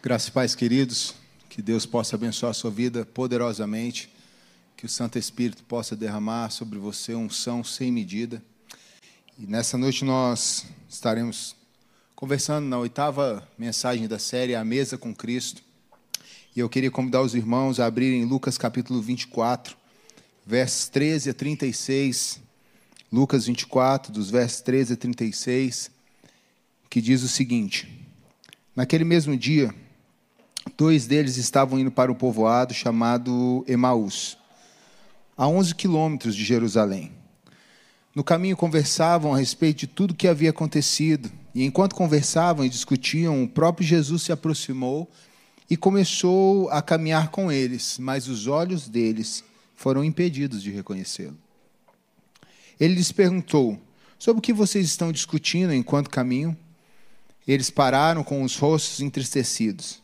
Graças e paz, queridos. Que Deus possa abençoar a sua vida poderosamente. Que o Santo Espírito possa derramar sobre você unção sem medida. E nessa noite nós estaremos conversando na oitava mensagem da série A Mesa com Cristo. E eu queria convidar os irmãos a abrirem Lucas capítulo 24, versos 13 a 36. Lucas 24, dos versos 13 a 36, que diz o seguinte: Naquele mesmo dia, dois deles estavam indo para um povoado chamado Emaús, a 11 quilômetros de Jerusalém. No caminho conversavam a respeito de tudo o que havia acontecido, e enquanto conversavam e discutiam, o próprio Jesus se aproximou e começou a caminhar com eles, mas os olhos deles foram impedidos de reconhecê-lo. Ele lhes perguntou: Sobre o que vocês estão discutindo enquanto caminham? Eles pararam com os rostos entristecidos.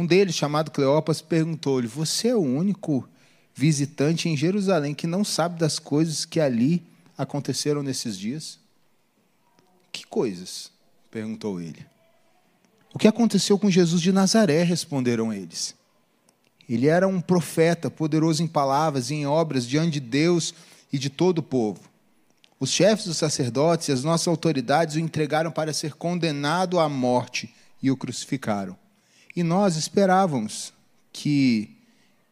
Um deles, chamado Cleopas, perguntou-lhe: Você é o único visitante em Jerusalém que não sabe das coisas que ali aconteceram nesses dias? Que coisas? perguntou ele. O que aconteceu com Jesus de Nazaré? responderam eles. Ele era um profeta, poderoso em palavras e em obras diante de Deus e de todo o povo. Os chefes dos sacerdotes e as nossas autoridades o entregaram para ser condenado à morte e o crucificaram. E nós esperávamos que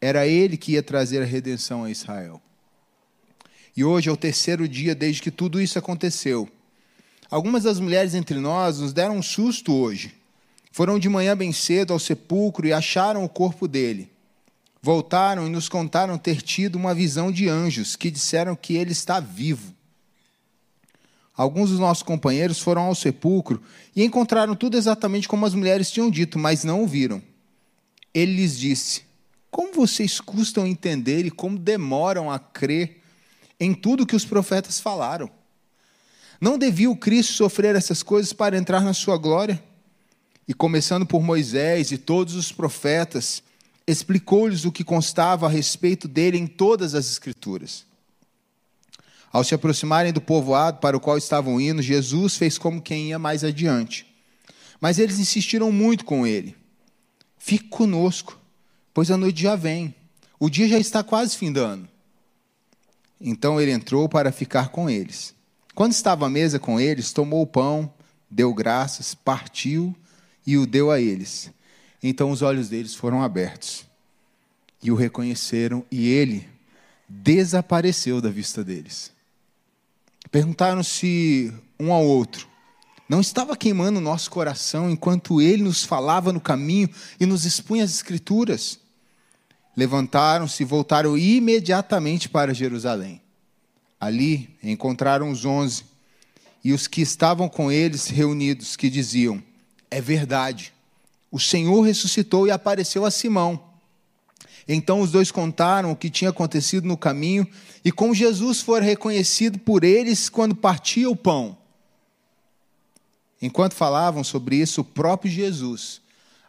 era ele que ia trazer a redenção a Israel. E hoje é o terceiro dia desde que tudo isso aconteceu. Algumas das mulheres entre nós nos deram um susto hoje. Foram de manhã bem cedo ao sepulcro e acharam o corpo dele. Voltaram e nos contaram ter tido uma visão de anjos que disseram que ele está vivo. Alguns dos nossos companheiros foram ao sepulcro e encontraram tudo exatamente como as mulheres tinham dito, mas não o viram. Ele lhes disse: Como vocês custam entender e como demoram a crer em tudo que os profetas falaram? Não devia o Cristo sofrer essas coisas para entrar na sua glória? E começando por Moisés e todos os profetas, explicou-lhes o que constava a respeito dele em todas as Escrituras. Ao se aproximarem do povoado para o qual estavam indo, Jesus fez como quem ia mais adiante. Mas eles insistiram muito com ele. Fique conosco, pois a noite já vem. O dia já está quase findando. Então ele entrou para ficar com eles. Quando estava à mesa com eles, tomou o pão, deu graças, partiu e o deu a eles. Então os olhos deles foram abertos e o reconheceram, e ele desapareceu da vista deles. Perguntaram-se um ao outro: não estava queimando o nosso coração enquanto ele nos falava no caminho e nos expunha as Escrituras? Levantaram-se e voltaram imediatamente para Jerusalém. Ali encontraram os onze e os que estavam com eles reunidos, que diziam: É verdade, o Senhor ressuscitou e apareceu a Simão. Então os dois contaram o que tinha acontecido no caminho e como Jesus foi reconhecido por eles quando partia o pão. Enquanto falavam sobre isso, o próprio Jesus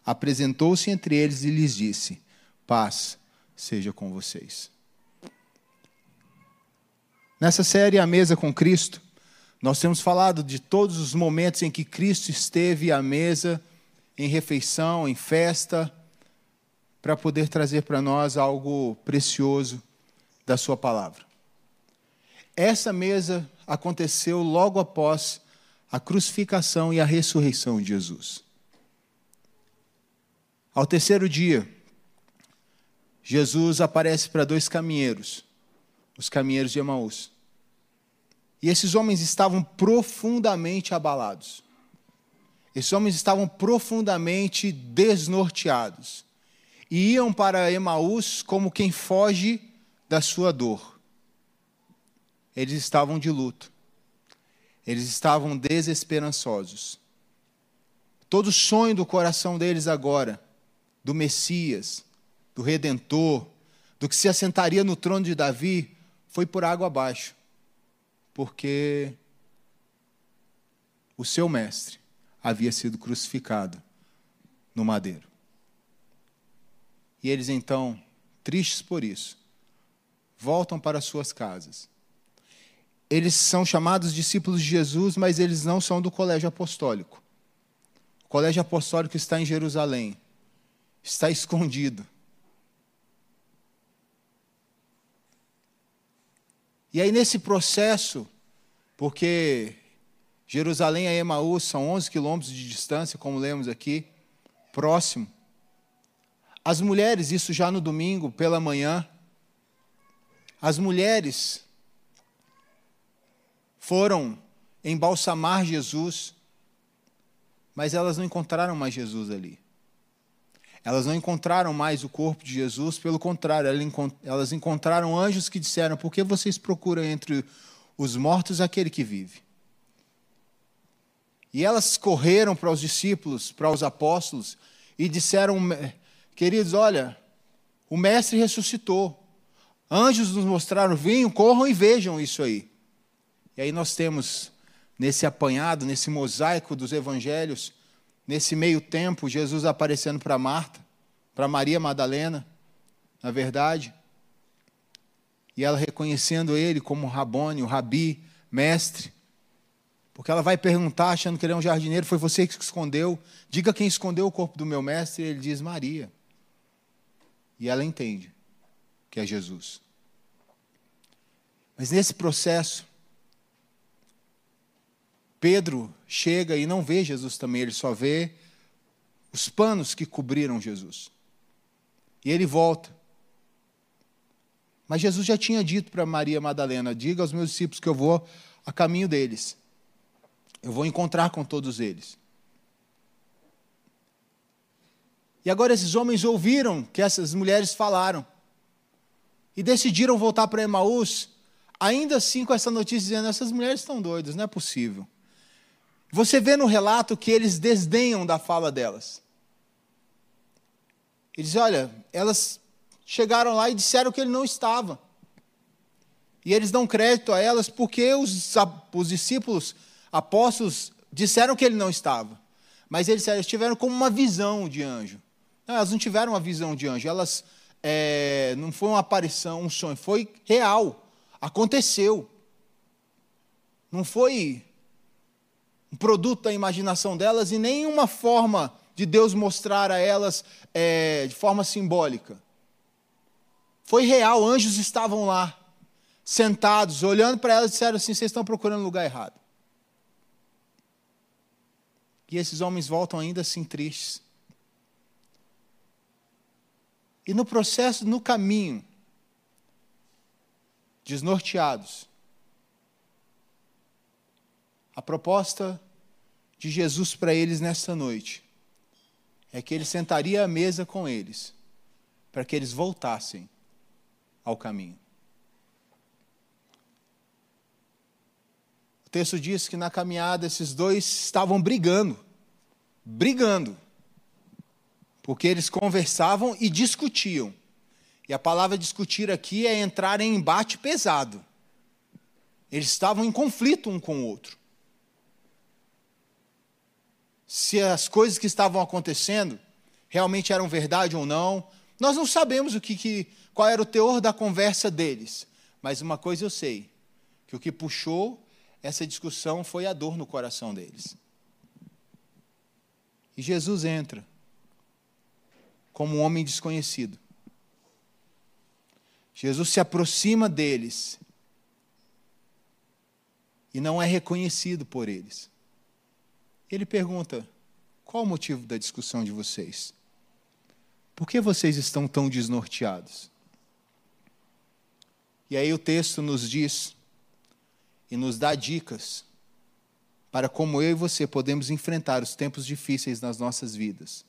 apresentou-se entre eles e lhes disse: Paz seja com vocês. Nessa série A Mesa com Cristo, nós temos falado de todos os momentos em que Cristo esteve à mesa, em refeição, em festa, para poder trazer para nós algo precioso da Sua palavra. Essa mesa aconteceu logo após a crucificação e a ressurreição de Jesus. Ao terceiro dia, Jesus aparece para dois caminheiros, os caminheiros de Emaús. E esses homens estavam profundamente abalados. Esses homens estavam profundamente desnorteados e iam para Emaús como quem foge da sua dor. Eles estavam de luto. Eles estavam desesperançosos. Todo sonho do coração deles agora, do Messias, do Redentor, do que se assentaria no trono de Davi, foi por água abaixo. Porque o seu mestre havia sido crucificado no madeiro. E eles então, tristes por isso, voltam para suas casas. Eles são chamados discípulos de Jesus, mas eles não são do colégio apostólico. O colégio apostólico está em Jerusalém, está escondido. E aí, nesse processo, porque Jerusalém e Emaús são 11 quilômetros de distância, como lemos aqui, próximo. As mulheres, isso já no domingo, pela manhã, as mulheres foram embalsamar Jesus, mas elas não encontraram mais Jesus ali. Elas não encontraram mais o corpo de Jesus, pelo contrário, elas encontraram anjos que disseram: Por que vocês procuram entre os mortos aquele que vive? E elas correram para os discípulos, para os apóstolos, e disseram: Queridos, olha, o Mestre ressuscitou. Anjos nos mostraram: venham, corram e vejam isso aí. E aí nós temos, nesse apanhado, nesse mosaico dos evangelhos, Nesse meio tempo, Jesus aparecendo para Marta, para Maria Madalena, na verdade, e ela reconhecendo ele como Rabone, o Rabi, mestre, porque ela vai perguntar, achando que ele é um jardineiro, foi você que escondeu, diga quem escondeu o corpo do meu mestre, e ele diz Maria. E ela entende que é Jesus. Mas nesse processo, Pedro chega e não vê Jesus também, ele só vê os panos que cobriram Jesus. E ele volta. Mas Jesus já tinha dito para Maria Madalena: diga aos meus discípulos que eu vou a caminho deles. Eu vou encontrar com todos eles. E agora esses homens ouviram que essas mulheres falaram e decidiram voltar para Emaús, ainda assim com essa notícia dizendo: essas mulheres estão doidas, não é possível. Você vê no relato que eles desdenham da fala delas. Eles, olha, elas chegaram lá e disseram que ele não estava. E eles dão crédito a elas porque os, os discípulos, apóstolos, disseram que ele não estava. Mas eles, eles tiveram como uma visão de anjo. Não, elas não tiveram uma visão de anjo, elas é, não foi uma aparição, um sonho, foi real, aconteceu. Não foi um produto da imaginação delas e nenhuma forma de Deus mostrar a elas é, de forma simbólica. Foi real, anjos estavam lá, sentados, olhando para elas e disseram assim: vocês estão procurando lugar errado. E esses homens voltam ainda assim tristes. E no processo, no caminho, desnorteados, a proposta de Jesus para eles nessa noite é que ele sentaria à mesa com eles, para que eles voltassem ao caminho. O texto diz que na caminhada esses dois estavam brigando, brigando, porque eles conversavam e discutiam. E a palavra discutir aqui é entrar em embate pesado. Eles estavam em conflito um com o outro se as coisas que estavam acontecendo realmente eram verdade ou não. Nós não sabemos o que, que, qual era o teor da conversa deles, mas uma coisa eu sei, que o que puxou essa discussão foi a dor no coração deles. E Jesus entra como um homem desconhecido. Jesus se aproxima deles e não é reconhecido por eles. Ele pergunta: qual o motivo da discussão de vocês? Por que vocês estão tão desnorteados? E aí o texto nos diz e nos dá dicas para como eu e você podemos enfrentar os tempos difíceis nas nossas vidas.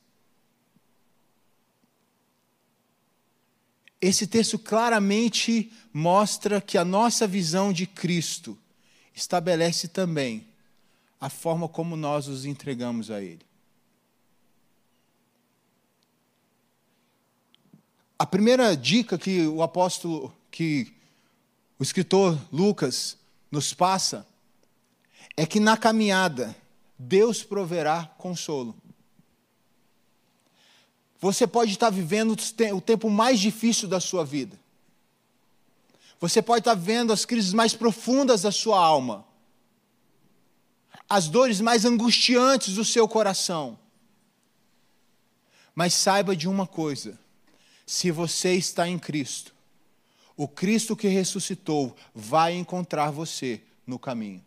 Esse texto claramente mostra que a nossa visão de Cristo estabelece também a forma como nós os entregamos a Ele. A primeira dica que o apóstolo, que o escritor Lucas nos passa, é que na caminhada Deus proverá consolo. Você pode estar vivendo o tempo mais difícil da sua vida. Você pode estar vivendo as crises mais profundas da sua alma as dores mais angustiantes do seu coração. Mas saiba de uma coisa: se você está em Cristo, o Cristo que ressuscitou vai encontrar você no caminho.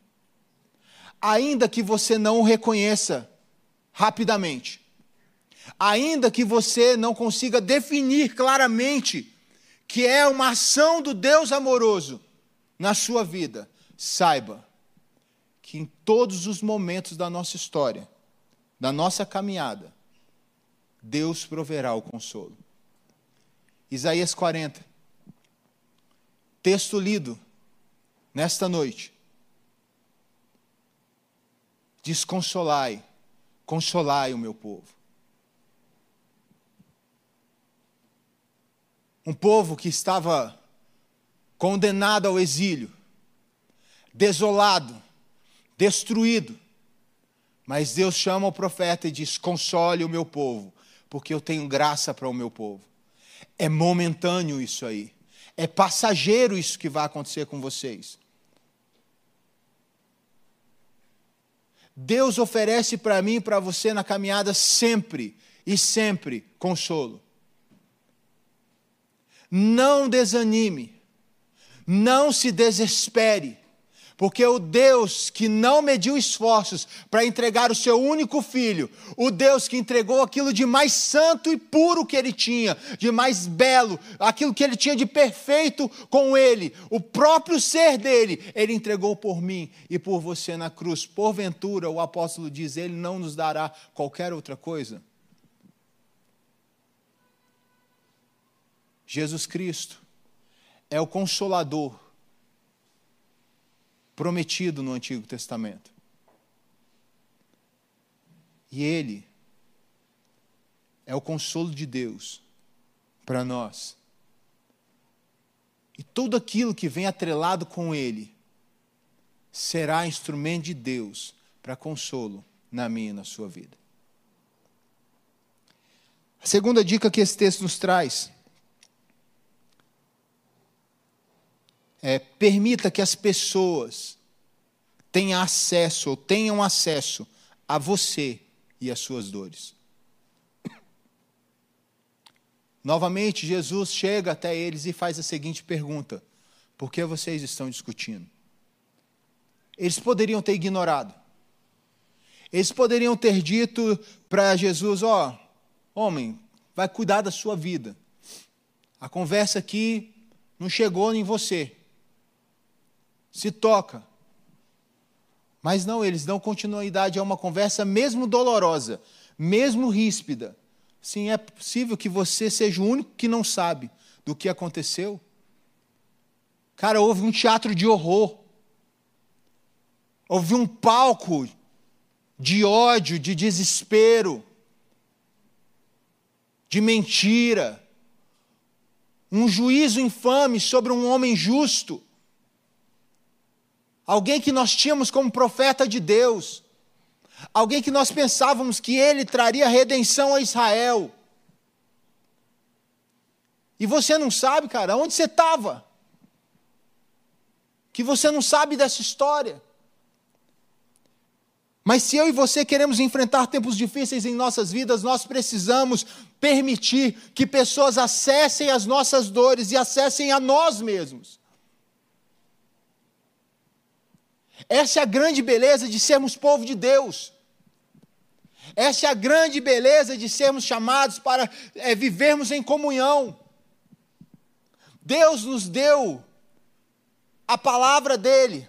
Ainda que você não o reconheça rapidamente, ainda que você não consiga definir claramente que é uma ação do Deus amoroso na sua vida, saiba que em todos os momentos da nossa história, da nossa caminhada, Deus proverá o consolo. Isaías 40, texto lido nesta noite. Desconsolai, consolai o meu povo. Um povo que estava condenado ao exílio, desolado, destruído. Mas Deus chama o profeta e diz: Console o meu povo, porque eu tenho graça para o meu povo. É momentâneo isso aí. É passageiro isso que vai acontecer com vocês. Deus oferece para mim e para você na caminhada sempre e sempre consolo. Não desanime, não se desespere. Porque o Deus que não mediu esforços para entregar o seu único filho, o Deus que entregou aquilo de mais santo e puro que ele tinha, de mais belo, aquilo que ele tinha de perfeito com ele, o próprio ser dele, ele entregou por mim e por você na cruz. Porventura, o apóstolo diz, ele não nos dará qualquer outra coisa. Jesus Cristo é o consolador prometido no Antigo Testamento. E Ele é o consolo de Deus para nós. E tudo aquilo que vem atrelado com Ele será instrumento de Deus para consolo na minha e na sua vida. A segunda dica que esse texto nos traz é, permita que as pessoas tenham acesso ou tenham acesso a você e as suas dores. Novamente, Jesus chega até eles e faz a seguinte pergunta: Por que vocês estão discutindo? Eles poderiam ter ignorado. Eles poderiam ter dito para Jesus: Ó, oh, homem, vai cuidar da sua vida. A conversa aqui não chegou em você se toca. Mas não, eles dão continuidade a uma conversa mesmo dolorosa, mesmo ríspida. Sim, é possível que você seja o único que não sabe do que aconteceu. Cara, houve um teatro de horror. Houve um palco de ódio, de desespero, de mentira. Um juízo infame sobre um homem justo alguém que nós tínhamos como profeta de Deus, alguém que nós pensávamos que ele traria redenção a Israel. E você não sabe, cara, onde você estava? Que você não sabe dessa história. Mas se eu e você queremos enfrentar tempos difíceis em nossas vidas, nós precisamos permitir que pessoas acessem as nossas dores e acessem a nós mesmos. Essa é a grande beleza de sermos povo de Deus. Essa é a grande beleza de sermos chamados para é, vivermos em comunhão. Deus nos deu a palavra dele,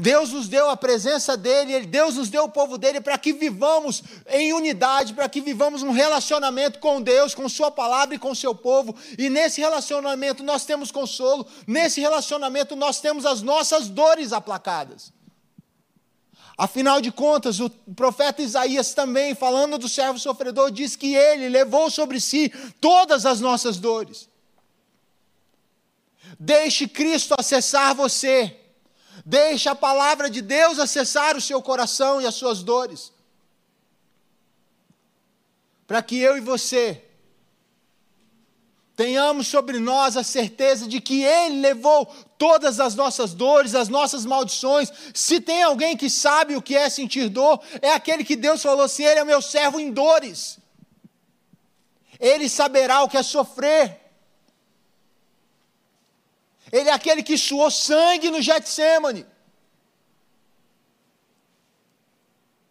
Deus nos deu a presença dele, Deus nos deu o povo dele para que vivamos em unidade, para que vivamos um relacionamento com Deus, com Sua palavra e com seu povo. E nesse relacionamento nós temos consolo, nesse relacionamento nós temos as nossas dores aplacadas. Afinal de contas, o profeta Isaías também, falando do servo sofredor, diz que ele levou sobre si todas as nossas dores. Deixe Cristo acessar você. Deixe a palavra de Deus acessar o seu coração e as suas dores. Para que eu e você tenhamos sobre nós a certeza de que Ele levou todas as nossas dores, as nossas maldições. Se tem alguém que sabe o que é sentir dor, é aquele que Deus falou assim: Ele é meu servo em dores. Ele saberá o que é sofrer. Ele é aquele que suou sangue no Getsemane.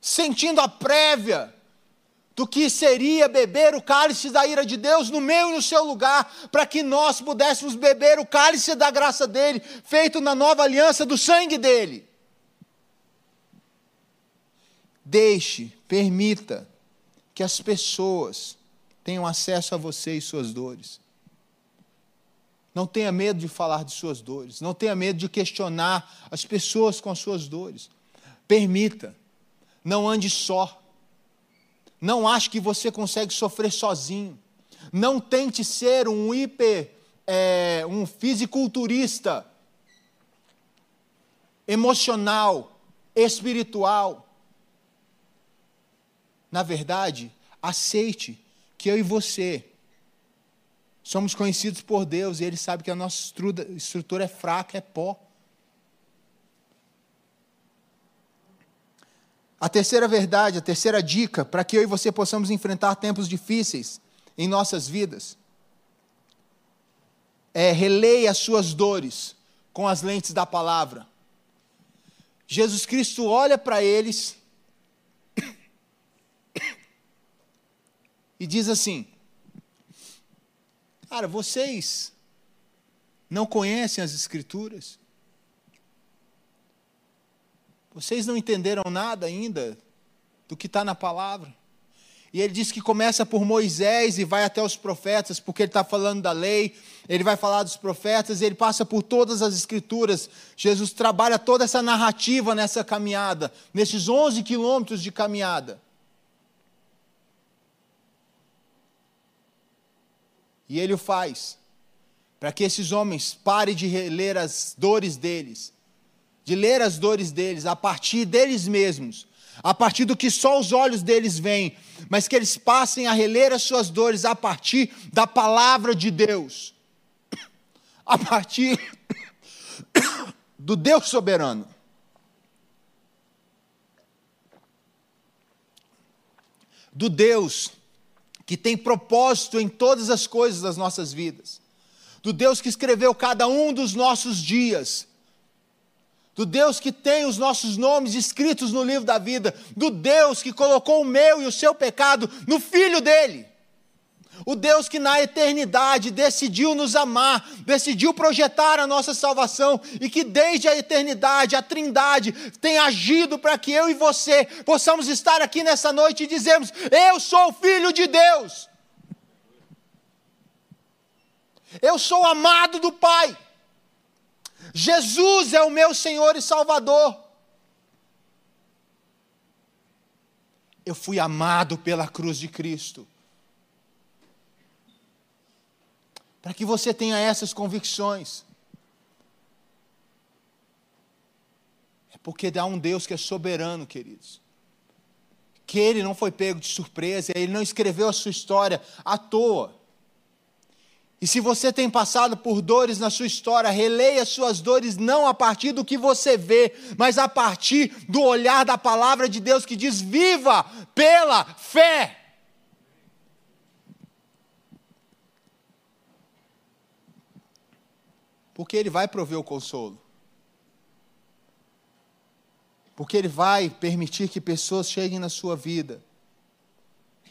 Sentindo a prévia do que seria beber o cálice da ira de Deus no meu e no seu lugar, para que nós pudéssemos beber o cálice da graça dele, feito na nova aliança do sangue dele. Deixe, permita que as pessoas tenham acesso a você e suas dores. Não tenha medo de falar de suas dores. Não tenha medo de questionar as pessoas com as suas dores. Permita. Não ande só. Não ache que você consegue sofrer sozinho. Não tente ser um hiper, é, um fisiculturista emocional, espiritual. Na verdade, aceite que eu e você Somos conhecidos por Deus e Ele sabe que a nossa estrutura é fraca, é pó. A terceira verdade, a terceira dica para que eu e você possamos enfrentar tempos difíceis em nossas vidas é releia as suas dores com as lentes da palavra. Jesus Cristo olha para eles e diz assim: Cara, vocês não conhecem as Escrituras? Vocês não entenderam nada ainda do que está na palavra? E ele diz que começa por Moisés e vai até os profetas, porque ele está falando da lei, ele vai falar dos profetas, ele passa por todas as escrituras. Jesus trabalha toda essa narrativa nessa caminhada, nesses 11 quilômetros de caminhada. E ele o faz para que esses homens parem de ler as dores deles, de ler as dores deles a partir deles mesmos, a partir do que só os olhos deles veem, mas que eles passem a reler as suas dores a partir da palavra de Deus, a partir do Deus soberano. Do Deus que tem propósito em todas as coisas das nossas vidas, do Deus que escreveu cada um dos nossos dias, do Deus que tem os nossos nomes escritos no livro da vida, do Deus que colocou o meu e o seu pecado no filho dele. O Deus que na eternidade decidiu nos amar, decidiu projetar a nossa salvação e que desde a eternidade, a Trindade, tem agido para que eu e você possamos estar aqui nessa noite e dizermos: Eu sou filho de Deus. Eu sou amado do Pai. Jesus é o meu Senhor e Salvador. Eu fui amado pela cruz de Cristo. Para que você tenha essas convicções. É porque há um Deus que é soberano, queridos. Que ele não foi pego de surpresa, ele não escreveu a sua história à toa. E se você tem passado por dores na sua história, releia suas dores não a partir do que você vê, mas a partir do olhar da palavra de Deus que diz: viva pela fé. Porque Ele vai prover o consolo. Porque Ele vai permitir que pessoas cheguem na sua vida,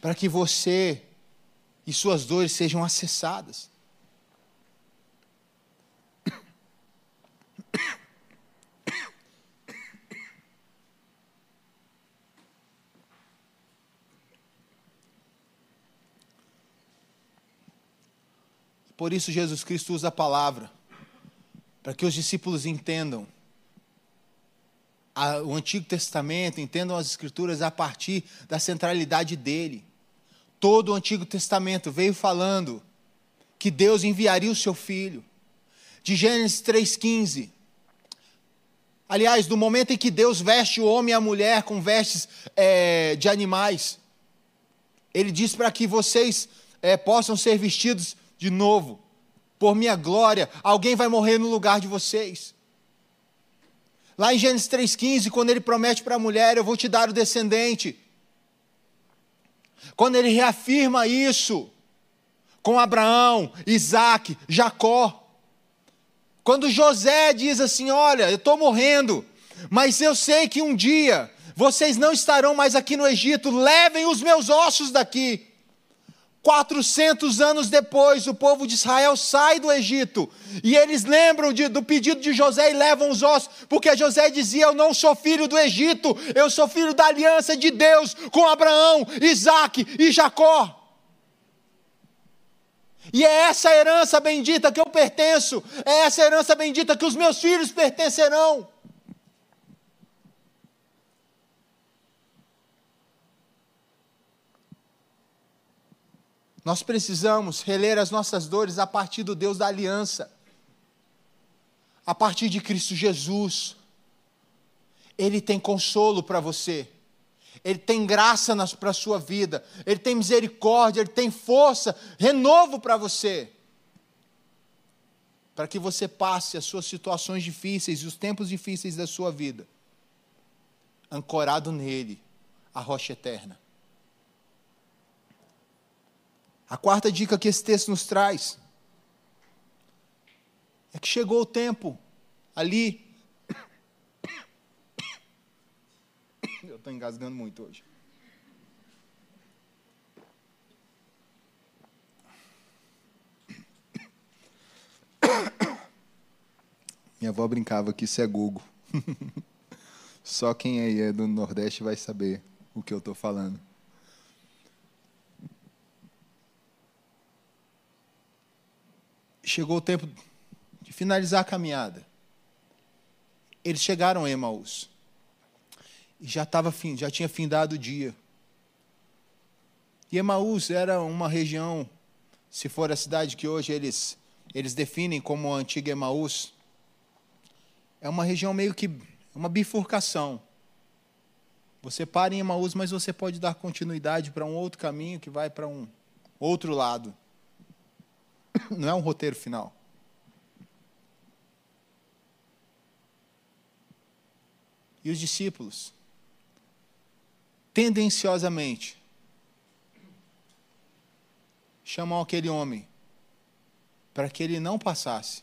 para que você e suas dores sejam acessadas. Por isso Jesus Cristo usa a palavra para que os discípulos entendam o Antigo Testamento, entendam as Escrituras a partir da centralidade dele. Todo o Antigo Testamento veio falando que Deus enviaria o seu filho. De Gênesis 3,15. Aliás, do momento em que Deus veste o homem e a mulher com vestes é, de animais, Ele diz para que vocês é, possam ser vestidos de novo por minha glória, alguém vai morrer no lugar de vocês. Lá em Gênesis 3,15, quando ele promete para a mulher: Eu vou te dar o descendente. Quando ele reafirma isso, com Abraão, Isaac, Jacó. Quando José diz assim: Olha, eu estou morrendo, mas eu sei que um dia vocês não estarão mais aqui no Egito, levem os meus ossos daqui. 400 anos depois, o povo de Israel sai do Egito e eles lembram de, do pedido de José e levam os ossos, porque José dizia: Eu não sou filho do Egito, eu sou filho da aliança de Deus com Abraão, Isaac e Jacó. E é essa herança bendita que eu pertenço, é essa herança bendita que os meus filhos pertencerão. Nós precisamos reler as nossas dores a partir do Deus da aliança, a partir de Cristo Jesus. Ele tem consolo para você, Ele tem graça para a sua vida, Ele tem misericórdia, Ele tem força, renovo para você, para que você passe as suas situações difíceis e os tempos difíceis da sua vida, ancorado nele, a rocha eterna. A quarta dica que esse texto nos traz é que chegou o tempo ali. Eu estou engasgando muito hoje. Minha avó brincava que isso é Google. Só quem aí é do Nordeste vai saber o que eu estou falando. Chegou o tempo de finalizar a caminhada. Eles chegaram a Emaús. E já, tava, já tinha findado o dia. E Emaús era uma região, se for a cidade que hoje eles, eles definem como a antiga Emaús, é uma região meio que uma bifurcação. Você para em Emaús, mas você pode dar continuidade para um outro caminho que vai para um outro lado. Não é um roteiro final. E os discípulos, tendenciosamente, chamam aquele homem para que ele não passasse.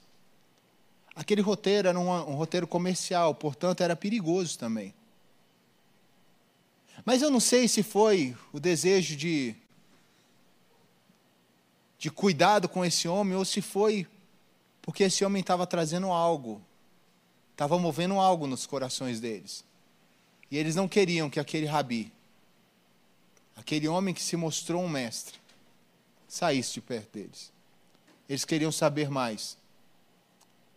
Aquele roteiro era um, um, roteiro comercial, portanto era perigoso também. Mas eu não sei se foi o desejo de de cuidado com esse homem, ou se foi porque esse homem estava trazendo algo, estava movendo algo nos corações deles. E eles não queriam que aquele rabi, aquele homem que se mostrou um mestre, saísse de perto deles. Eles queriam saber mais.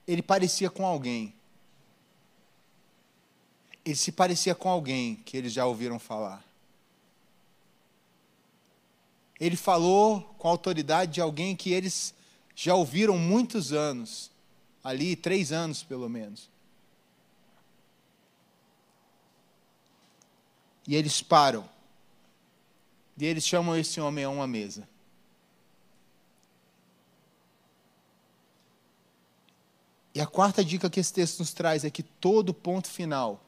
Ele parecia com alguém. Ele se parecia com alguém que eles já ouviram falar ele falou com a autoridade de alguém que eles já ouviram muitos anos, ali, três anos pelo menos. E eles param. E eles chamam esse homem a uma mesa. E a quarta dica que esse texto nos traz é que todo ponto final.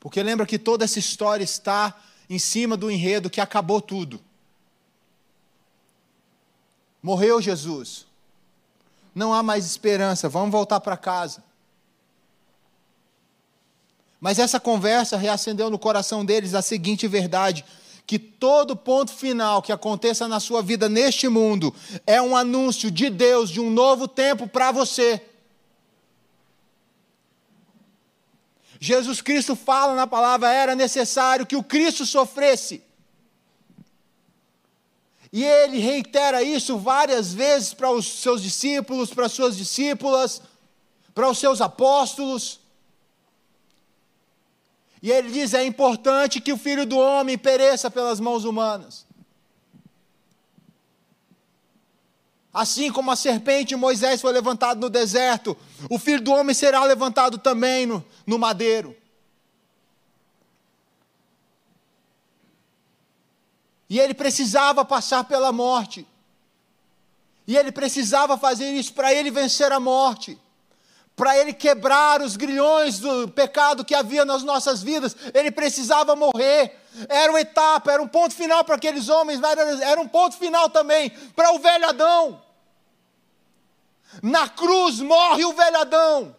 Porque lembra que toda essa história está em cima do enredo que acabou tudo. Morreu Jesus. Não há mais esperança, vamos voltar para casa. Mas essa conversa reacendeu no coração deles a seguinte verdade: que todo ponto final que aconteça na sua vida neste mundo é um anúncio de Deus de um novo tempo para você. Jesus Cristo fala na palavra: era necessário que o Cristo sofresse. E ele reitera isso várias vezes para os seus discípulos, para as suas discípulas, para os seus apóstolos. E ele diz: é importante que o filho do homem pereça pelas mãos humanas. Assim como a serpente Moisés foi levantado no deserto, o filho do homem será levantado também no, no madeiro. E ele precisava passar pela morte. E ele precisava fazer isso para ele vencer a morte, para ele quebrar os grilhões do pecado que havia nas nossas vidas, ele precisava morrer. Era uma etapa, era um ponto final para aqueles homens, era um ponto final também para o velho Adão. Na cruz morre o velho Adão.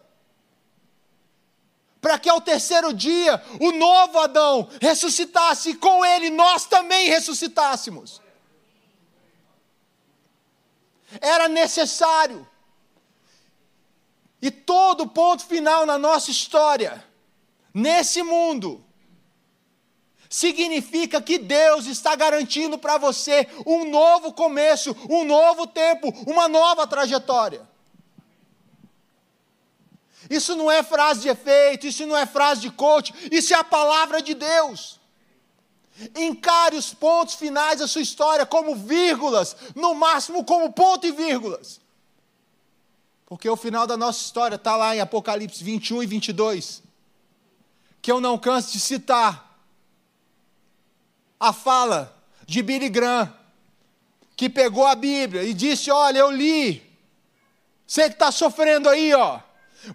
Para que ao terceiro dia o novo Adão ressuscitasse e com ele nós também ressuscitássemos. Era necessário. E todo ponto final na nossa história, nesse mundo, significa que Deus está garantindo para você um novo começo, um novo tempo, uma nova trajetória. Isso não é frase de efeito, isso não é frase de coach, isso é a palavra de Deus. Encare os pontos finais da sua história como vírgulas, no máximo como ponto e vírgulas. Porque o final da nossa história está lá em Apocalipse 21 e 22. Que eu não canso de citar a fala de Billy Graham, que pegou a Bíblia e disse: Olha, eu li. Você que está sofrendo aí, ó.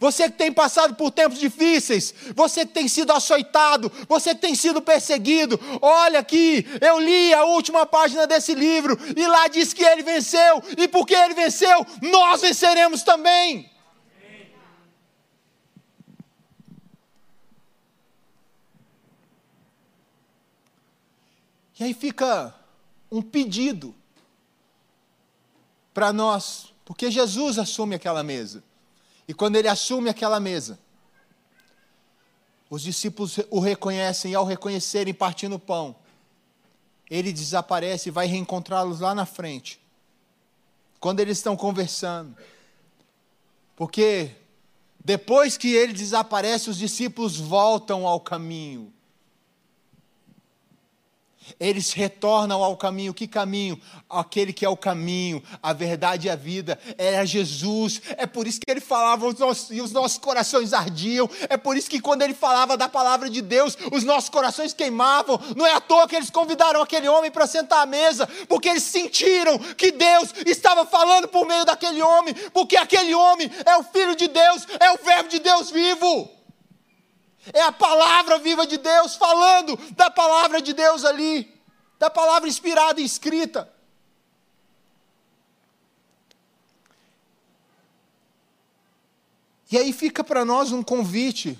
Você que tem passado por tempos difíceis, você que tem sido açoitado, você que tem sido perseguido, olha aqui, eu li a última página desse livro e lá diz que ele venceu, e porque ele venceu, nós venceremos também. E aí fica um pedido para nós, porque Jesus assume aquela mesa. E quando ele assume aquela mesa, os discípulos o reconhecem e ao reconhecerem partindo o pão, ele desaparece e vai reencontrá-los lá na frente. Quando eles estão conversando. Porque depois que ele desaparece, os discípulos voltam ao caminho. Eles retornam ao caminho. Que caminho? Aquele que é o caminho, a verdade e a vida. Era Jesus. É por isso que ele falava e os nossos corações ardiam. É por isso que quando ele falava da palavra de Deus, os nossos corações queimavam. Não é à toa que eles convidaram aquele homem para sentar à mesa, porque eles sentiram que Deus estava falando por meio daquele homem, porque aquele homem é o Filho de Deus, é o Verbo de Deus vivo. É a palavra viva de Deus falando da palavra de Deus ali, da palavra inspirada e escrita. E aí fica para nós um convite,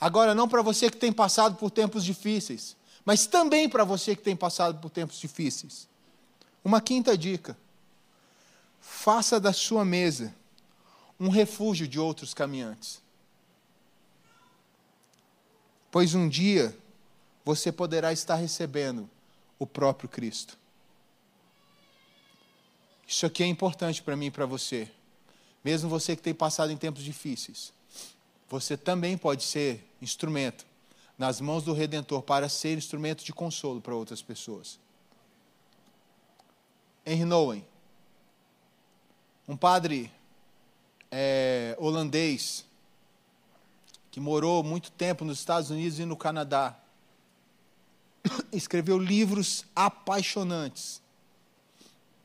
agora não para você que tem passado por tempos difíceis, mas também para você que tem passado por tempos difíceis. Uma quinta dica: faça da sua mesa um refúgio de outros caminhantes pois um dia você poderá estar recebendo o próprio Cristo. Isso aqui é importante para mim e para você. Mesmo você que tem passado em tempos difíceis, você também pode ser instrumento nas mãos do Redentor para ser instrumento de consolo para outras pessoas. Henry Nouwen, um padre é, holandês, que morou muito tempo nos Estados Unidos e no Canadá. Escreveu livros apaixonantes.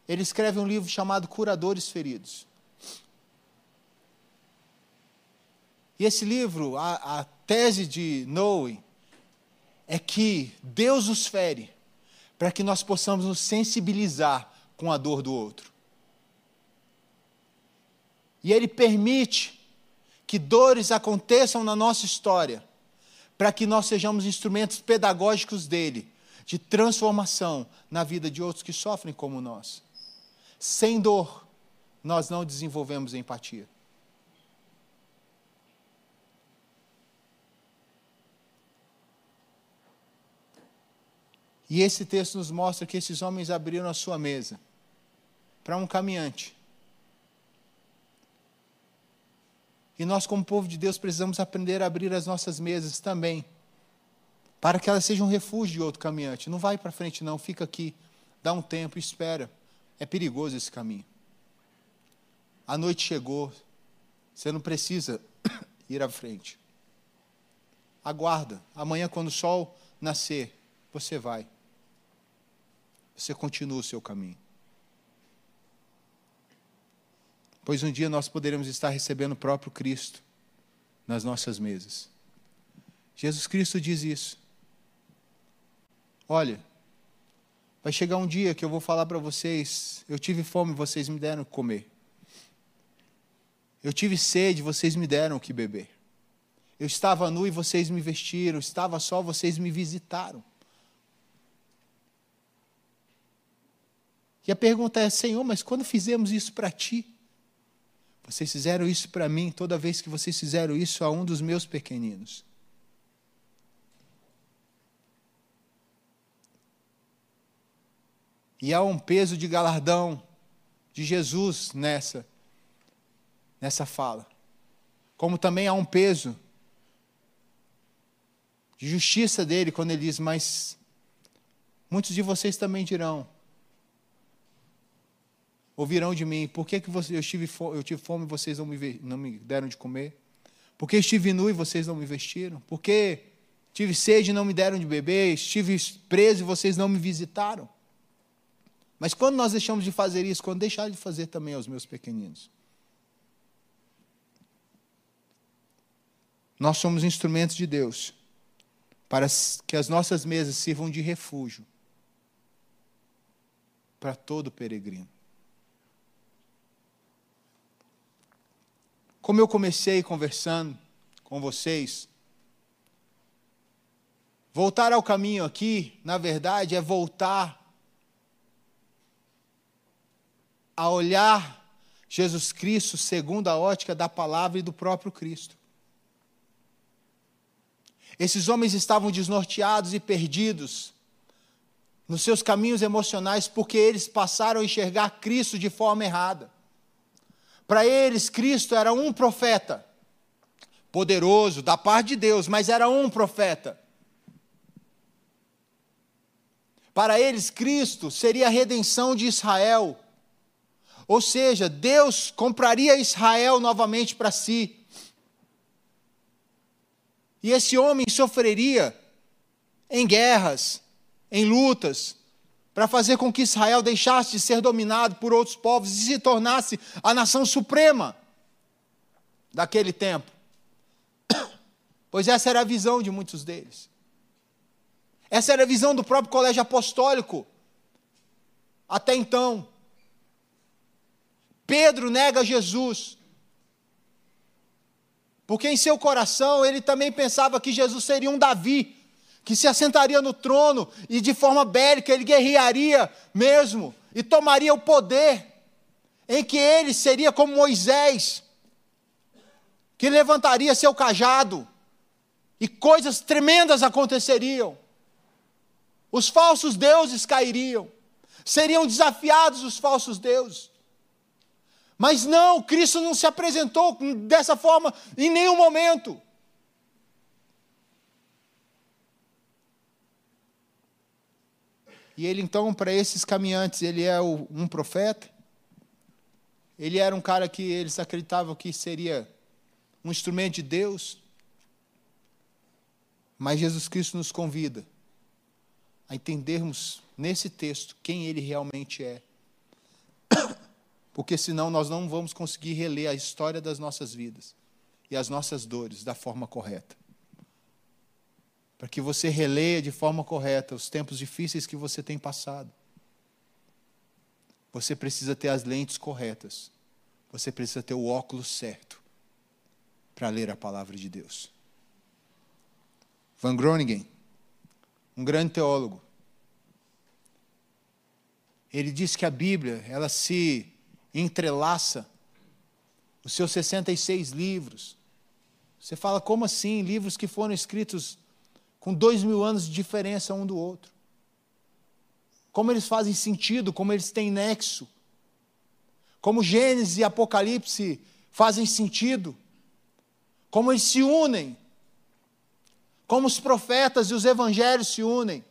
Ele escreve um livro chamado Curadores Feridos. E esse livro, a, a tese de Noe, é que Deus nos fere para que nós possamos nos sensibilizar com a dor do outro. E ele permite que dores aconteçam na nossa história, para que nós sejamos instrumentos pedagógicos dele, de transformação na vida de outros que sofrem como nós. Sem dor, nós não desenvolvemos empatia. E esse texto nos mostra que esses homens abriram a sua mesa para um caminhante E nós, como povo de Deus, precisamos aprender a abrir as nossas mesas também, para que elas sejam um refúgio de outro caminhante. Não vai para frente, não, fica aqui, dá um tempo, espera. É perigoso esse caminho. A noite chegou, você não precisa ir à frente. Aguarda, amanhã, quando o sol nascer, você vai. Você continua o seu caminho. Pois um dia nós poderemos estar recebendo o próprio Cristo nas nossas mesas. Jesus Cristo diz isso. Olha, vai chegar um dia que eu vou falar para vocês: eu tive fome, vocês me deram o que comer. Eu tive sede, vocês me deram o que beber. Eu estava nu e vocês me vestiram, estava só, vocês me visitaram. E a pergunta é: Senhor, mas quando fizemos isso para ti? Vocês fizeram isso para mim toda vez que vocês fizeram isso a um dos meus pequeninos. E há um peso de galardão de Jesus nessa nessa fala. Como também há um peso de justiça dele quando ele diz: Mas muitos de vocês também dirão, ouvirão de mim: Por que, que eu, tive fome, eu tive fome e vocês não me, não me deram de comer? Por que estive nu e vocês não me vestiram? Por que tive sede e não me deram de beber? Estive preso e vocês não me visitaram? Mas quando nós deixamos de fazer isso, quando deixar de fazer também aos meus pequeninos? Nós somos instrumentos de Deus para que as nossas mesas sirvam de refúgio para todo peregrino. Como eu comecei conversando com vocês, voltar ao caminho aqui, na verdade, é voltar a olhar Jesus Cristo segundo a ótica da palavra e do próprio Cristo. Esses homens estavam desnorteados e perdidos nos seus caminhos emocionais porque eles passaram a enxergar Cristo de forma errada. Para eles, Cristo era um profeta, poderoso, da parte de Deus, mas era um profeta. Para eles, Cristo seria a redenção de Israel. Ou seja, Deus compraria Israel novamente para si. E esse homem sofreria em guerras, em lutas, para fazer com que Israel deixasse de ser dominado por outros povos e se tornasse a nação suprema daquele tempo. Pois essa era a visão de muitos deles. Essa era a visão do próprio colégio apostólico. Até então. Pedro nega Jesus. Porque em seu coração ele também pensava que Jesus seria um Davi, que se assentaria no trono e de forma bélica ele guerrearia mesmo e tomaria o poder, em que ele seria como Moisés, que levantaria seu cajado e coisas tremendas aconteceriam. Os falsos deuses cairiam, seriam desafiados os falsos deuses. Mas não, Cristo não se apresentou dessa forma em nenhum momento. E ele então, para esses caminhantes, ele é um profeta. Ele era um cara que eles acreditavam que seria um instrumento de Deus. Mas Jesus Cristo nos convida a entendermos nesse texto quem ele realmente é porque senão nós não vamos conseguir reler a história das nossas vidas e as nossas dores da forma correta. Para que você releia de forma correta os tempos difíceis que você tem passado. Você precisa ter as lentes corretas. Você precisa ter o óculos certo para ler a palavra de Deus. Van Groningen, um grande teólogo, ele diz que a Bíblia, ela se entrelaça os seus 66 livros. Você fala, como assim? Livros que foram escritos com dois mil anos de diferença um do outro. Como eles fazem sentido, como eles têm nexo. Como Gênesis e Apocalipse fazem sentido. Como eles se unem. Como os profetas e os evangelhos se unem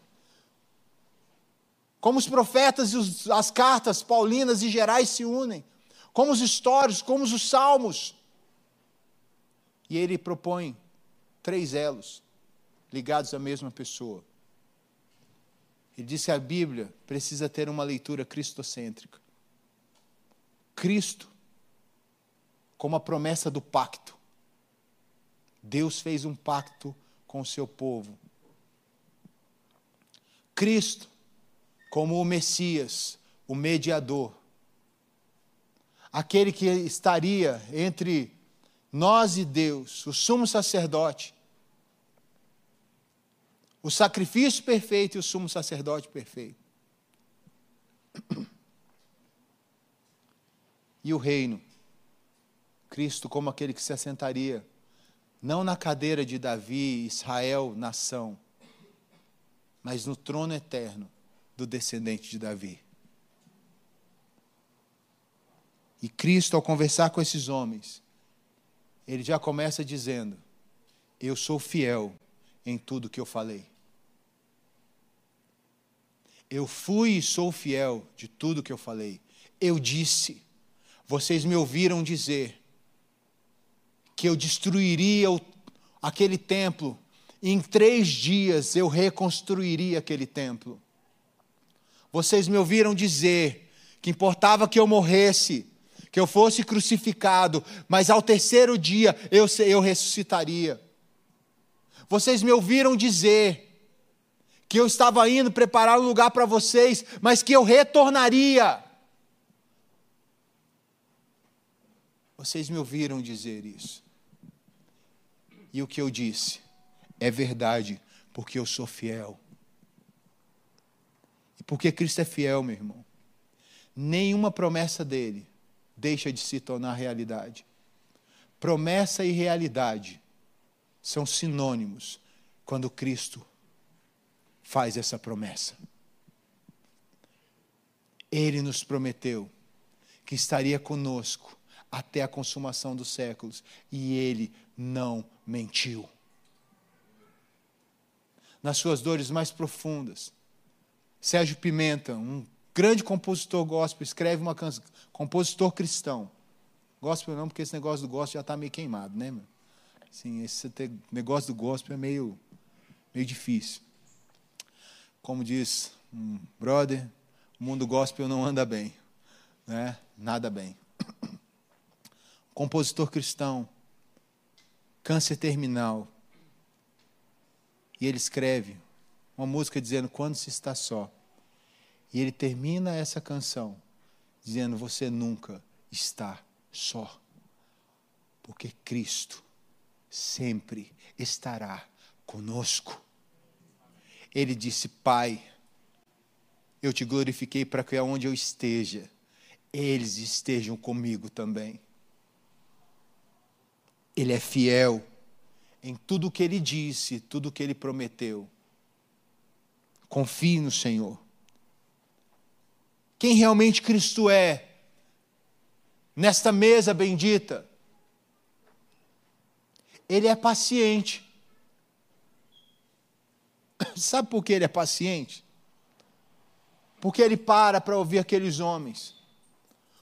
como os profetas e os, as cartas paulinas e gerais se unem, como os histórios, como os salmos. E ele propõe três elos ligados à mesma pessoa. Ele diz que a Bíblia precisa ter uma leitura cristocêntrica. Cristo como a promessa do pacto. Deus fez um pacto com o seu povo. Cristo, como o Messias, o mediador, aquele que estaria entre nós e Deus, o sumo sacerdote, o sacrifício perfeito e o sumo sacerdote perfeito. E o reino, Cristo como aquele que se assentaria, não na cadeira de Davi, Israel, nação, mas no trono eterno do descendente de Davi. E Cristo, ao conversar com esses homens, ele já começa dizendo: Eu sou fiel em tudo que eu falei. Eu fui e sou fiel de tudo que eu falei. Eu disse, vocês me ouviram dizer que eu destruiria o, aquele templo, e em três dias eu reconstruiria aquele templo. Vocês me ouviram dizer que importava que eu morresse, que eu fosse crucificado, mas ao terceiro dia eu, eu ressuscitaria. Vocês me ouviram dizer que eu estava indo preparar um lugar para vocês, mas que eu retornaria. Vocês me ouviram dizer isso. E o que eu disse é verdade, porque eu sou fiel. E porque Cristo é fiel, meu irmão. Nenhuma promessa dele deixa de se tornar realidade. Promessa e realidade são sinônimos quando Cristo faz essa promessa. Ele nos prometeu que estaria conosco até a consumação dos séculos e ele não mentiu. Nas suas dores mais profundas, Sérgio Pimenta, um grande compositor gospel, escreve uma canção, compositor cristão. Gospel não, porque esse negócio do gospel já está meio queimado, né, meu? Assim, esse negócio do gospel é meio, meio difícil. Como diz um brother, o mundo gospel não anda bem, né? Nada bem. Compositor cristão, câncer terminal. E ele escreve uma música dizendo: Quando se está só. E ele termina essa canção dizendo: Você nunca está só, porque Cristo sempre estará conosco. Ele disse: Pai, eu te glorifiquei para que aonde eu esteja, eles estejam comigo também. Ele é fiel em tudo o que ele disse, tudo o que ele prometeu. Confie no Senhor quem realmente Cristo é nesta mesa bendita. Ele é paciente. Sabe por que ele é paciente? Porque ele para para ouvir aqueles homens,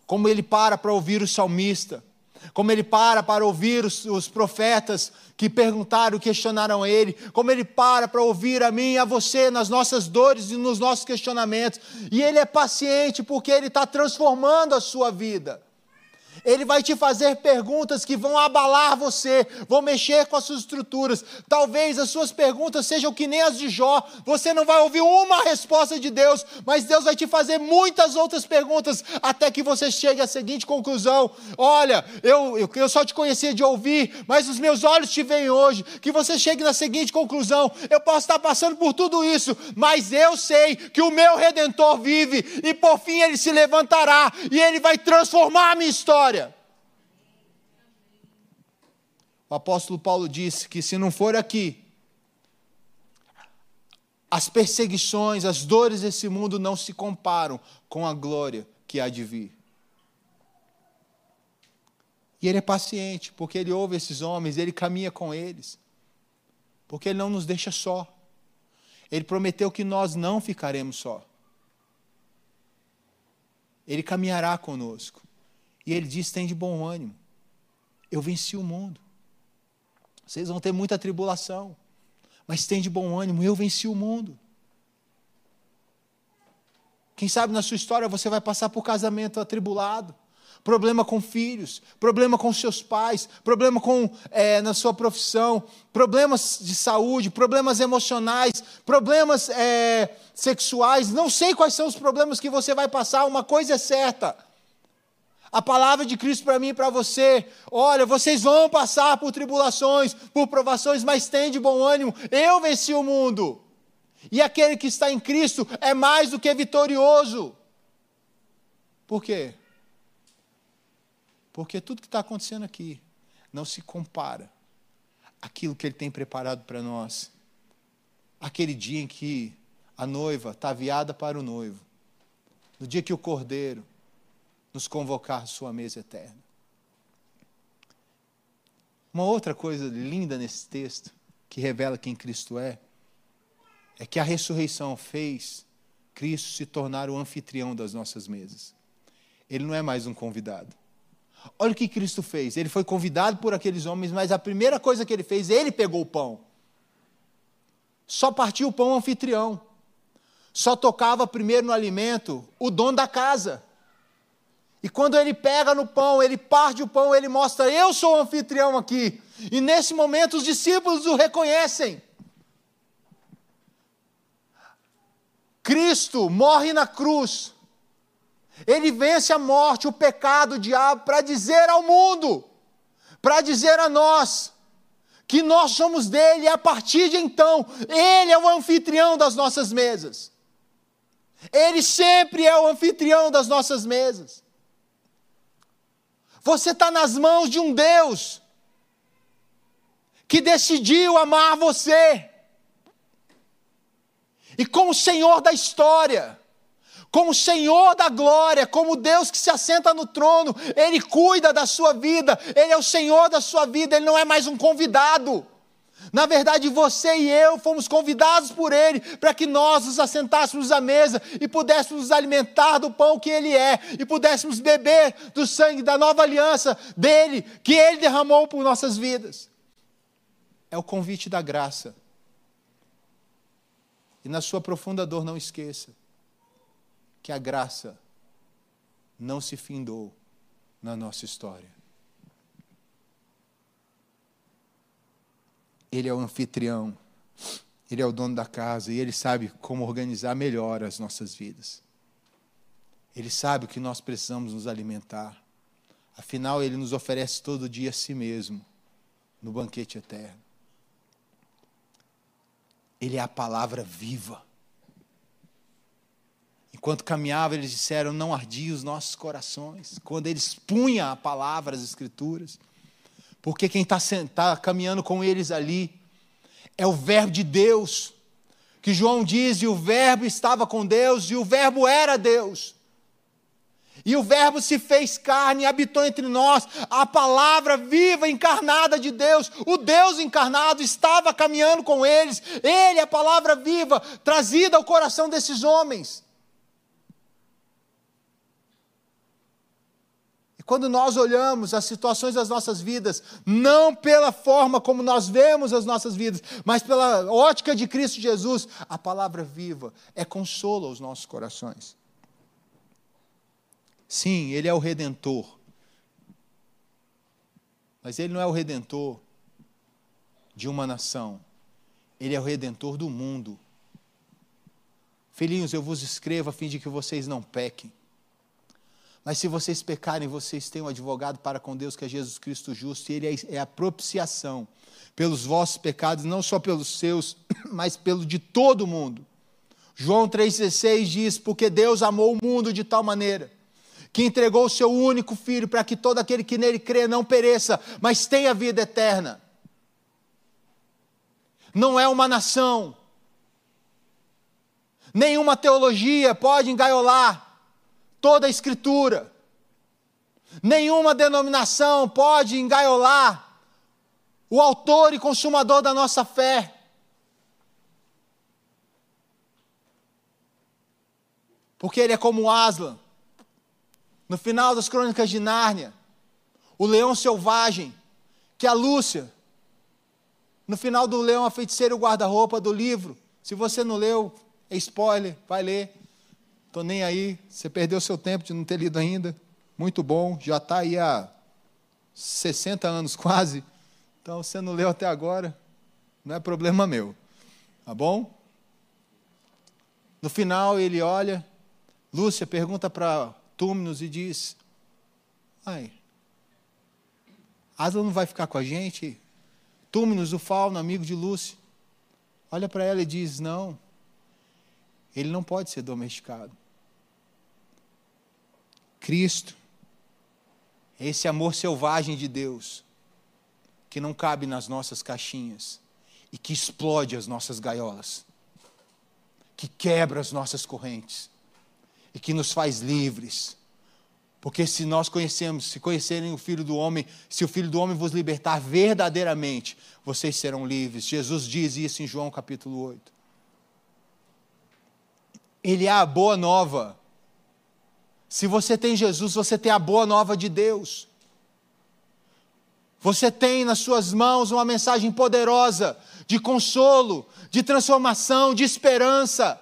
como ele para para ouvir o salmista como ele para para ouvir os, os, profetas que perguntaram, questionaram ele, como ele para para ouvir a mim e a você nas nossas dores e nos nossos questionamentos. E ele é paciente porque ele está transformando a sua vida. Ele vai te fazer perguntas que vão abalar você, vão mexer com as suas estruturas. Talvez as suas perguntas sejam que nem as de Jó. Você não vai ouvir uma resposta de Deus, mas Deus vai te fazer muitas outras perguntas até que você chegue à seguinte conclusão: Olha, eu, eu, eu só te conhecia de ouvir, mas os meus olhos te veem hoje. Que você chegue na seguinte conclusão: Eu posso estar passando por tudo isso, mas eu sei que o meu redentor vive e por fim ele se levantará e ele vai transformar a minha história. O apóstolo Paulo disse que se não for aqui, as perseguições, as dores desse mundo não se comparam com a glória que há de vir. E ele é paciente, porque ele ouve esses homens, ele caminha com eles, porque ele não nos deixa só. Ele prometeu que nós não ficaremos só. Ele caminhará conosco. E ele diz: tem de bom ânimo. Eu venci o mundo. Vocês vão ter muita tribulação, mas tem de bom ânimo, eu venci o mundo. Quem sabe na sua história você vai passar por casamento atribulado, problema com filhos, problema com seus pais, problema com é, na sua profissão, problemas de saúde, problemas emocionais, problemas é, sexuais. Não sei quais são os problemas que você vai passar. Uma coisa é certa. A palavra de Cristo para mim e para você, olha, vocês vão passar por tribulações, por provações, mas tem de bom ânimo. Eu venci o mundo. E aquele que está em Cristo é mais do que vitorioso. Por quê? Porque tudo que está acontecendo aqui não se compara àquilo que Ele tem preparado para nós. Aquele dia em que a noiva está aviada para o noivo. No dia que o cordeiro nos convocar à sua mesa eterna. Uma outra coisa linda nesse texto, que revela quem Cristo é, é que a ressurreição fez Cristo se tornar o anfitrião das nossas mesas. Ele não é mais um convidado. Olha o que Cristo fez. Ele foi convidado por aqueles homens, mas a primeira coisa que ele fez, ele pegou o pão. Só partiu o pão ao anfitrião. Só tocava primeiro no alimento o dono da casa. E quando ele pega no pão, ele parte o pão, ele mostra: Eu sou o anfitrião aqui. E nesse momento os discípulos o reconhecem. Cristo morre na cruz ele vence a morte, o pecado, o diabo, para dizer ao mundo, para dizer a nós, que nós somos dele, e a partir de então, ele é o anfitrião das nossas mesas. Ele sempre é o anfitrião das nossas mesas. Você está nas mãos de um Deus que decidiu amar você. E como Senhor da história, como Senhor da glória, como Deus que se assenta no trono, Ele cuida da sua vida, Ele é o Senhor da sua vida, Ele não é mais um convidado. Na verdade, você e eu fomos convidados por Ele para que nós nos assentássemos à mesa e pudéssemos nos alimentar do pão que Ele é, e pudéssemos beber do sangue da nova aliança dele, que Ele derramou por nossas vidas. É o convite da graça. E na sua profunda dor, não esqueça que a graça não se findou na nossa história. Ele é o anfitrião, ele é o dono da casa e ele sabe como organizar melhor as nossas vidas. Ele sabe que nós precisamos nos alimentar. Afinal, ele nos oferece todo dia a si mesmo no banquete eterno. Ele é a palavra viva. Enquanto caminhava, eles disseram: Não ardia os nossos corações. Quando eles punham a palavra, as Escrituras. Porque quem está tá caminhando com eles ali é o Verbo de Deus. Que João diz: e o Verbo estava com Deus, e o Verbo era Deus. E o Verbo se fez carne e habitou entre nós. A palavra viva, encarnada de Deus, o Deus encarnado estava caminhando com eles. Ele, a palavra viva, trazida ao coração desses homens. Quando nós olhamos as situações das nossas vidas, não pela forma como nós vemos as nossas vidas, mas pela ótica de Cristo Jesus, a palavra viva é consolo aos nossos corações. Sim, Ele é o redentor. Mas Ele não é o redentor de uma nação, Ele é o redentor do mundo. Filhinhos, eu vos escrevo a fim de que vocês não pequem. Mas se vocês pecarem, vocês têm um advogado para com Deus, que é Jesus Cristo justo, e Ele é, é a propiciação pelos vossos pecados, não só pelos seus, mas pelo de todo mundo. João 3,16 diz: Porque Deus amou o mundo de tal maneira que entregou o seu único filho para que todo aquele que nele crê não pereça, mas tenha vida eterna. Não é uma nação, nenhuma teologia pode engaiolar toda a Escritura. Nenhuma denominação pode engaiolar o autor e consumador da nossa fé. Porque ele é como Aslan. No final das crônicas de Nárnia, o leão selvagem, que é a Lúcia, no final do Leão a Feiticeira o Guarda-Roupa do livro, se você não leu, é spoiler, vai ler. Estou nem aí, você perdeu seu tempo de não ter lido ainda. muito bom, já está aí há 60 anos quase, então você não leu até agora, não é problema meu, tá bom? No final ele olha, Lúcia pergunta para Túminos e diz: Ai, Asla não vai ficar com a gente? Túminos, o fauno, amigo de Lúcia, olha para ela e diz: Não, ele não pode ser domesticado. Cristo, esse amor selvagem de Deus, que não cabe nas nossas caixinhas e que explode as nossas gaiolas, que quebra as nossas correntes e que nos faz livres. Porque se nós conhecemos, se conhecerem o Filho do Homem, se o Filho do Homem vos libertar verdadeiramente, vocês serão livres. Jesus diz isso em João capítulo 8. Ele é a boa nova. Se você tem Jesus, você tem a boa nova de Deus. Você tem nas suas mãos uma mensagem poderosa de consolo, de transformação, de esperança.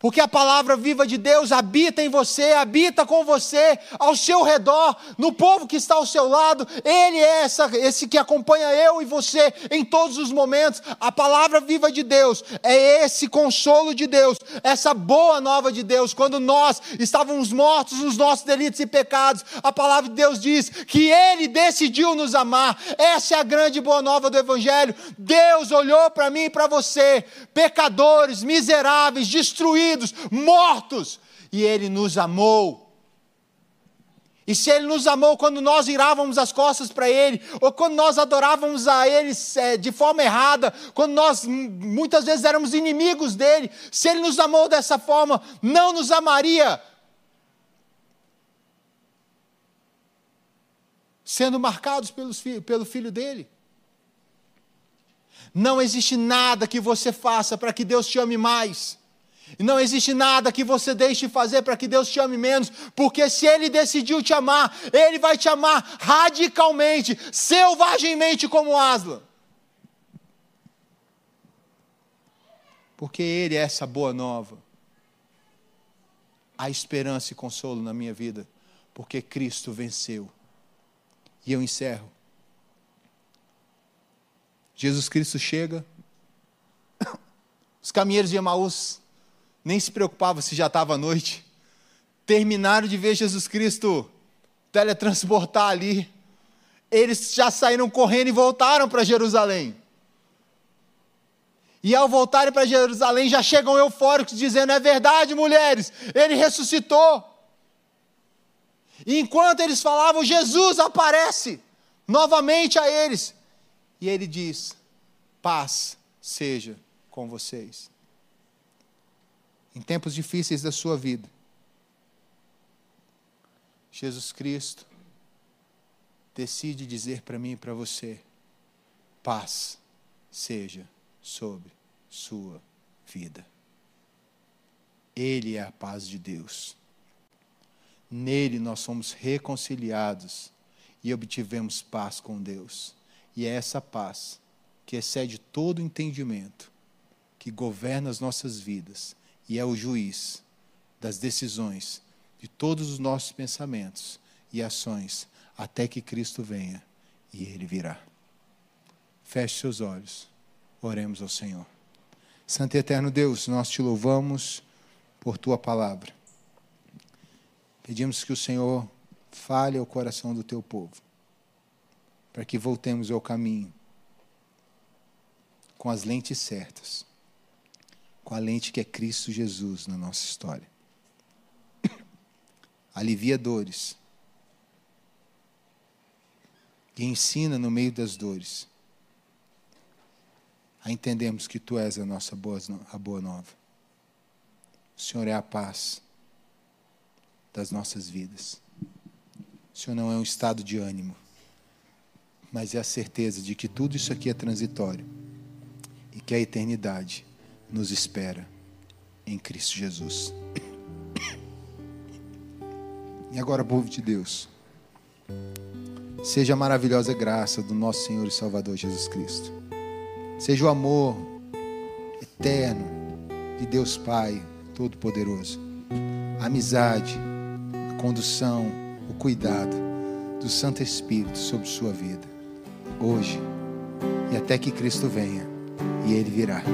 Porque a palavra viva de Deus habita em você, habita com você, ao seu redor, no povo que está ao seu lado. Ele é essa, esse que acompanha eu e você em todos os momentos. A palavra viva de Deus é esse consolo de Deus, essa boa nova de Deus. Quando nós estávamos mortos nos nossos delitos e pecados, a palavra de Deus diz que Ele decidiu nos amar. Essa é a grande boa nova do Evangelho. Deus olhou para mim e para você, pecadores, miseráveis, destruídos mortos, e Ele nos amou. E se Ele nos amou quando nós virávamos as costas para Ele, ou quando nós adorávamos a Ele é, de forma errada, quando nós muitas vezes éramos inimigos dele, se Ele nos amou dessa forma, não nos amaria sendo marcados pelos, pelo filho dele. Não existe nada que você faça para que Deus te ame mais. E não existe nada que você deixe de fazer para que Deus te ame menos, porque se Ele decidiu te amar, Ele vai te amar radicalmente, selvagemmente como Asla. Porque Ele é essa boa nova. Há esperança e consolo na minha vida, porque Cristo venceu. E eu encerro. Jesus Cristo chega, os caminheiros de Emaús nem se preocupava se já estava noite. Terminaram de ver Jesus Cristo teletransportar ali. Eles já saíram correndo e voltaram para Jerusalém. E ao voltarem para Jerusalém, já chegam eufóricos, dizendo: É verdade, mulheres, ele ressuscitou. E enquanto eles falavam, Jesus aparece novamente a eles. E ele diz: Paz seja com vocês em tempos difíceis da sua vida. Jesus Cristo decide dizer para mim e para você: paz seja sobre sua vida. Ele é a paz de Deus. Nele nós somos reconciliados e obtivemos paz com Deus. E é essa paz que excede todo entendimento, que governa as nossas vidas e é o juiz das decisões de todos os nossos pensamentos e ações até que Cristo venha e ele virá. Feche seus olhos, oremos ao Senhor. Santo e eterno Deus, nós te louvamos por tua palavra. Pedimos que o Senhor fale ao coração do teu povo, para que voltemos ao caminho com as lentes certas com a lente que é Cristo Jesus na nossa história. Alivia dores. E ensina no meio das dores a entendermos que Tu és a nossa boa, a boa nova. O Senhor é a paz das nossas vidas. O Senhor não é um estado de ânimo, mas é a certeza de que tudo isso aqui é transitório e que a eternidade nos espera em Cristo Jesus. E agora, povo de Deus, seja a maravilhosa graça do nosso Senhor e Salvador Jesus Cristo, seja o amor eterno de Deus Pai Todo-Poderoso, a amizade, a condução, o cuidado do Santo Espírito sobre sua vida, hoje e até que Cristo venha, e Ele virá.